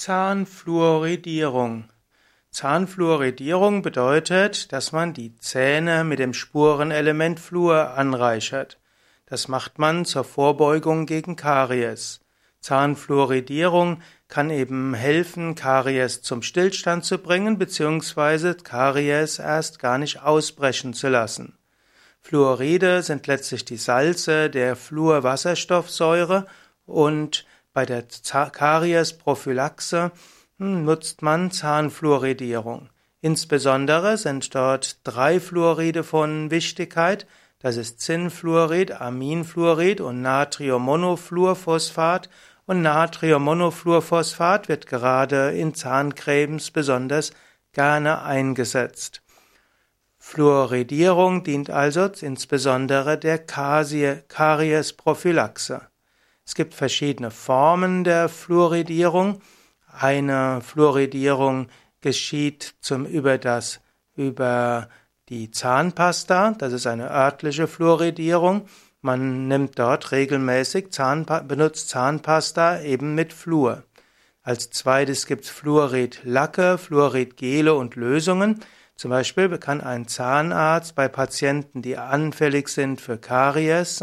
Zahnfluoridierung. Zahnfluoridierung bedeutet, dass man die Zähne mit dem Spurenelement Fluor anreichert. Das macht man zur Vorbeugung gegen Karies. Zahnfluoridierung kann eben helfen, Karies zum Stillstand zu bringen bzw. Karies erst gar nicht ausbrechen zu lassen. Fluoride sind letztlich die Salze der Fluorwasserstoffsäure und bei der Kariesprophylaxe hm, nutzt man Zahnfluoridierung. Insbesondere sind dort drei Fluoride von Wichtigkeit. Das ist Zinnfluorid, Aminfluorid und Natriummonofluorphosphat. Und Natriummonofluorphosphat wird gerade in Zahncremes besonders gerne eingesetzt. Fluoridierung dient also insbesondere der Kariesprophylaxe. Es gibt verschiedene Formen der Fluoridierung. Eine Fluoridierung geschieht zum über das über die Zahnpasta, das ist eine örtliche Fluoridierung. Man nimmt dort regelmäßig Zahnpa benutzt Zahnpasta eben mit Fluor. Als zweites gibt es Fluoridlacke, Fluoridgele und Lösungen. Zum Beispiel kann ein Zahnarzt bei Patienten, die anfällig sind für Karies,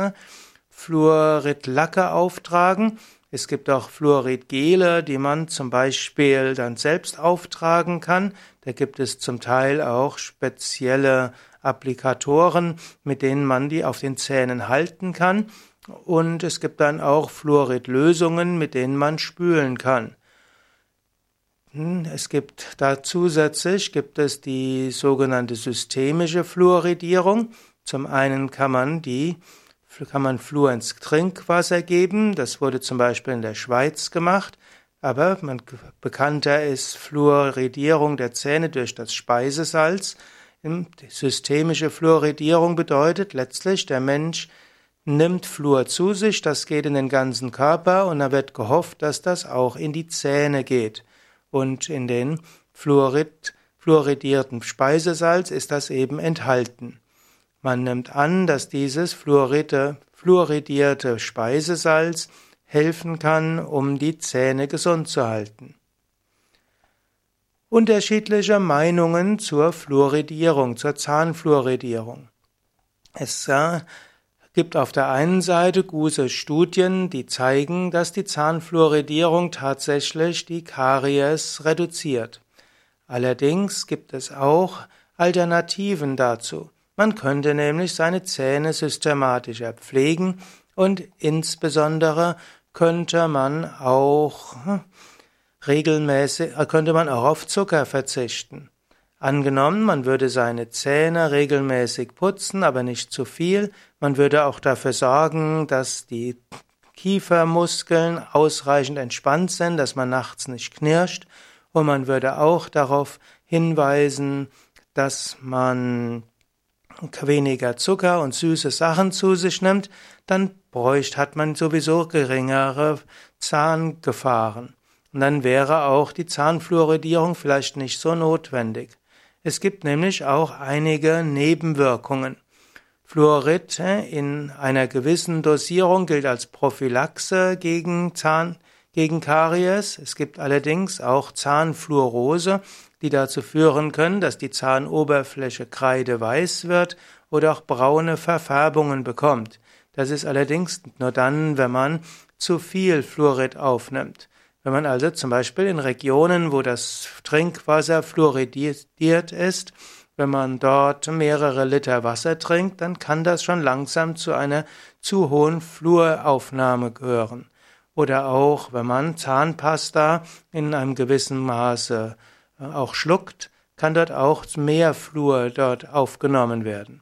Fluoridlacke auftragen. Es gibt auch Fluoridgele, die man zum Beispiel dann selbst auftragen kann. Da gibt es zum Teil auch spezielle Applikatoren, mit denen man die auf den Zähnen halten kann. Und es gibt dann auch Fluoridlösungen, mit denen man spülen kann. Hm, es gibt da zusätzlich gibt es die sogenannte systemische Fluoridierung. Zum einen kann man die kann man Fluor ins Trinkwasser geben. Das wurde zum Beispiel in der Schweiz gemacht. Aber man, bekannter ist Fluoridierung der Zähne durch das Speisesalz. Die systemische Fluoridierung bedeutet letztlich, der Mensch nimmt Fluor zu sich, das geht in den ganzen Körper und da wird gehofft, dass das auch in die Zähne geht. Und in den Fluorid, fluoridierten Speisesalz ist das eben enthalten. Man nimmt an, dass dieses fluoride, fluoridierte Speisesalz helfen kann, um die Zähne gesund zu halten. Unterschiedliche Meinungen zur Fluoridierung, zur Zahnfluoridierung. Es äh, gibt auf der einen Seite gute Studien, die zeigen, dass die Zahnfluoridierung tatsächlich die Karies reduziert. Allerdings gibt es auch Alternativen dazu. Man könnte nämlich seine Zähne systematischer pflegen und insbesondere könnte man auch hm, regelmäßig, äh, könnte man auch auf Zucker verzichten. Angenommen, man würde seine Zähne regelmäßig putzen, aber nicht zu viel. Man würde auch dafür sorgen, dass die Kiefermuskeln ausreichend entspannt sind, dass man nachts nicht knirscht. Und man würde auch darauf hinweisen, dass man weniger Zucker und süße Sachen zu sich nimmt, dann bräuchte, hat man sowieso geringere Zahngefahren. Und dann wäre auch die Zahnfluoridierung vielleicht nicht so notwendig. Es gibt nämlich auch einige Nebenwirkungen. Fluorid in einer gewissen Dosierung gilt als Prophylaxe gegen Zahn, gegen Karies. Es gibt allerdings auch Zahnfluorose, die dazu führen können, dass die Zahnoberfläche kreideweiß wird oder auch braune Verfärbungen bekommt. Das ist allerdings nur dann, wenn man zu viel Fluorid aufnimmt. Wenn man also zum Beispiel in Regionen, wo das Trinkwasser fluoridiert ist, wenn man dort mehrere Liter Wasser trinkt, dann kann das schon langsam zu einer zu hohen Fluoraufnahme gehören. Oder auch, wenn man Zahnpasta in einem gewissen Maße auch schluckt, kann dort auch mehr Fluor dort aufgenommen werden.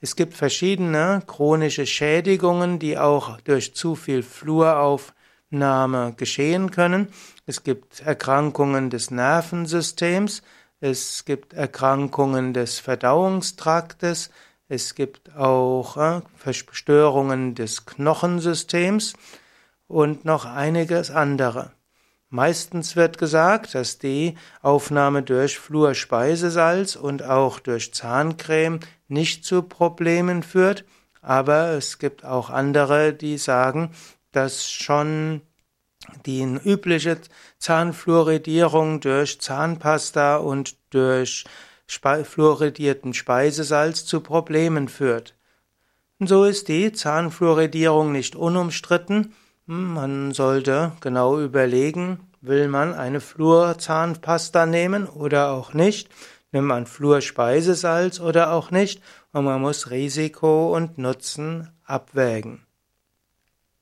Es gibt verschiedene chronische Schädigungen, die auch durch zu viel Fluoraufnahme geschehen können. Es gibt Erkrankungen des Nervensystems, es gibt Erkrankungen des Verdauungstraktes, es gibt auch äh, Verstörungen des Knochensystems und noch einiges andere. Meistens wird gesagt, dass die Aufnahme durch Fluorspeisesalz und auch durch Zahncreme nicht zu Problemen führt, aber es gibt auch andere, die sagen, dass schon die übliche Zahnfluoridierung durch Zahnpasta und durch fluoridierten Speisesalz zu Problemen führt. So ist die Zahnfluoridierung nicht unumstritten. Man sollte genau überlegen, will man eine Fluorzahnpasta nehmen oder auch nicht? Nimmt man Fluorspeisesalz oder auch nicht? Und man muss Risiko und Nutzen abwägen.